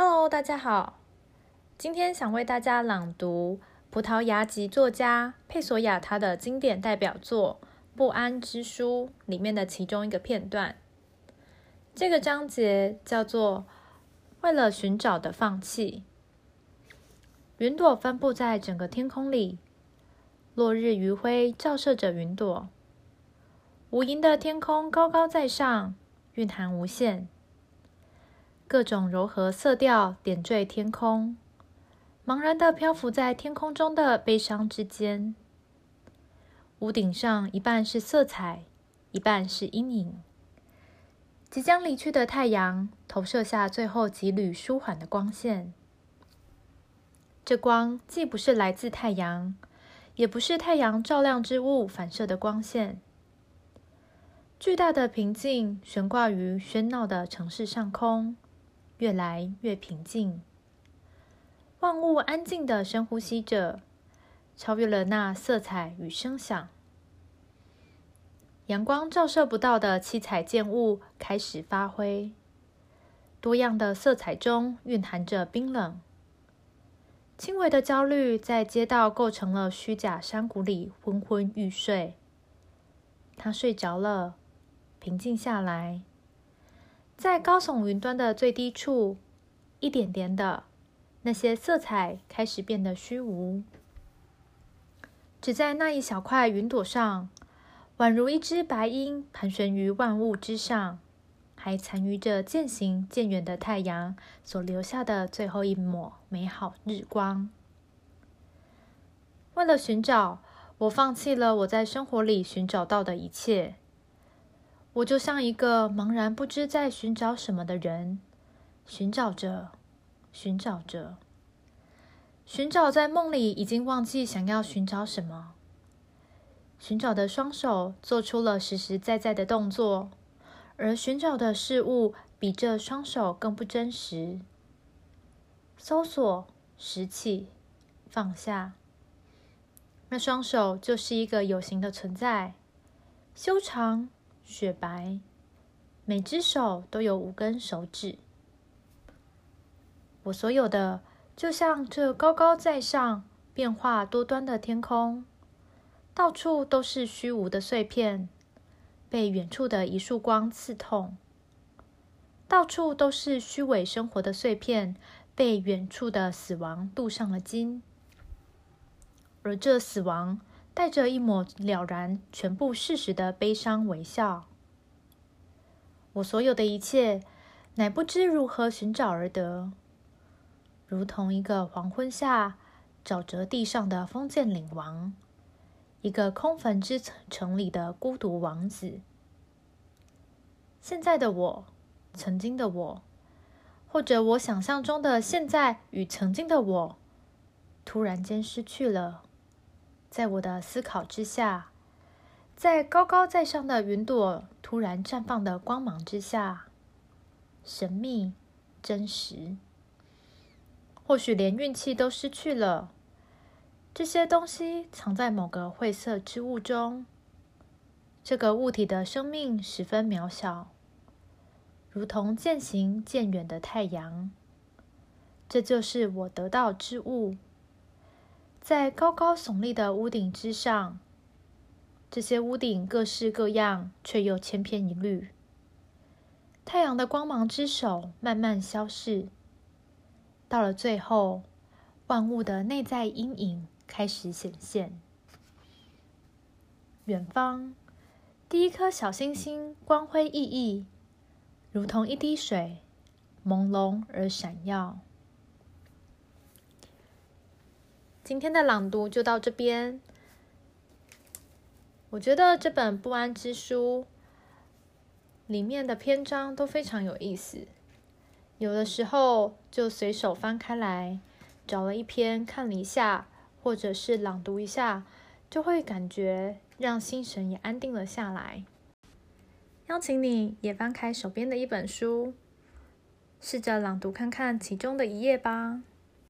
Hello，大家好。今天想为大家朗读葡萄牙籍作家佩索亚他的经典代表作《不安之书》里面的其中一个片段。这个章节叫做“为了寻找的放弃”。云朵分布在整个天空里，落日余晖照射着云朵。无垠的天空高高在上，蕴含无限。各种柔和色调点缀天空，茫然的漂浮在天空中的悲伤之间。屋顶上一半是色彩，一半是阴影。即将离去的太阳投射下最后几缕舒缓的光线。这光既不是来自太阳，也不是太阳照亮之物反射的光线。巨大的平静悬挂于喧闹的城市上空。越来越平静，万物安静的深呼吸着，超越了那色彩与声响。阳光照射不到的七彩剑物开始发挥，多样的色彩中蕴含着冰冷。轻微的焦虑在街道构成了虚假山谷里昏昏欲睡。他睡着了，平静下来。在高耸云端的最低处，一点点的那些色彩开始变得虚无。只在那一小块云朵上，宛如一只白鹰盘旋于万物之上，还残余着渐行渐远的太阳所留下的最后一抹美好日光。为了寻找，我放弃了我在生活里寻找到的一切。我就像一个茫然不知在寻找什么的人，寻找着，寻找着，寻找在梦里已经忘记想要寻找什么。寻找的双手做出了实实在在的动作，而寻找的事物比这双手更不真实。搜索，拾起，放下。那双手就是一个有形的存在，修长。雪白，每只手都有五根手指。我所有的，就像这高高在上、变化多端的天空，到处都是虚无的碎片，被远处的一束光刺痛；到处都是虚伪生活的碎片，被远处的死亡镀上了金。而这死亡。带着一抹了然全部事实的悲伤微笑，我所有的一切，乃不知如何寻找而得，如同一个黄昏下沼泽地上的封建领王，一个空坟之城里的孤独王子。现在的我，曾经的我，或者我想象中的现在与曾经的我，突然间失去了。在我的思考之下，在高高在上的云朵突然绽放的光芒之下，神秘、真实，或许连运气都失去了。这些东西藏在某个晦涩之物中，这个物体的生命十分渺小，如同渐行渐远的太阳。这就是我得到之物。在高高耸立的屋顶之上，这些屋顶各式各样，却又千篇一律。太阳的光芒之手慢慢消逝，到了最后，万物的内在阴影开始显现。远方，第一颗小星星光辉熠熠，如同一滴水，朦胧而闪耀。今天的朗读就到这边。我觉得这本《不安之书》里面的篇章都非常有意思，有的时候就随手翻开来，找了一篇看了一下，或者是朗读一下，就会感觉让心神也安定了下来。邀请你也翻开手边的一本书，试着朗读看看其中的一页吧。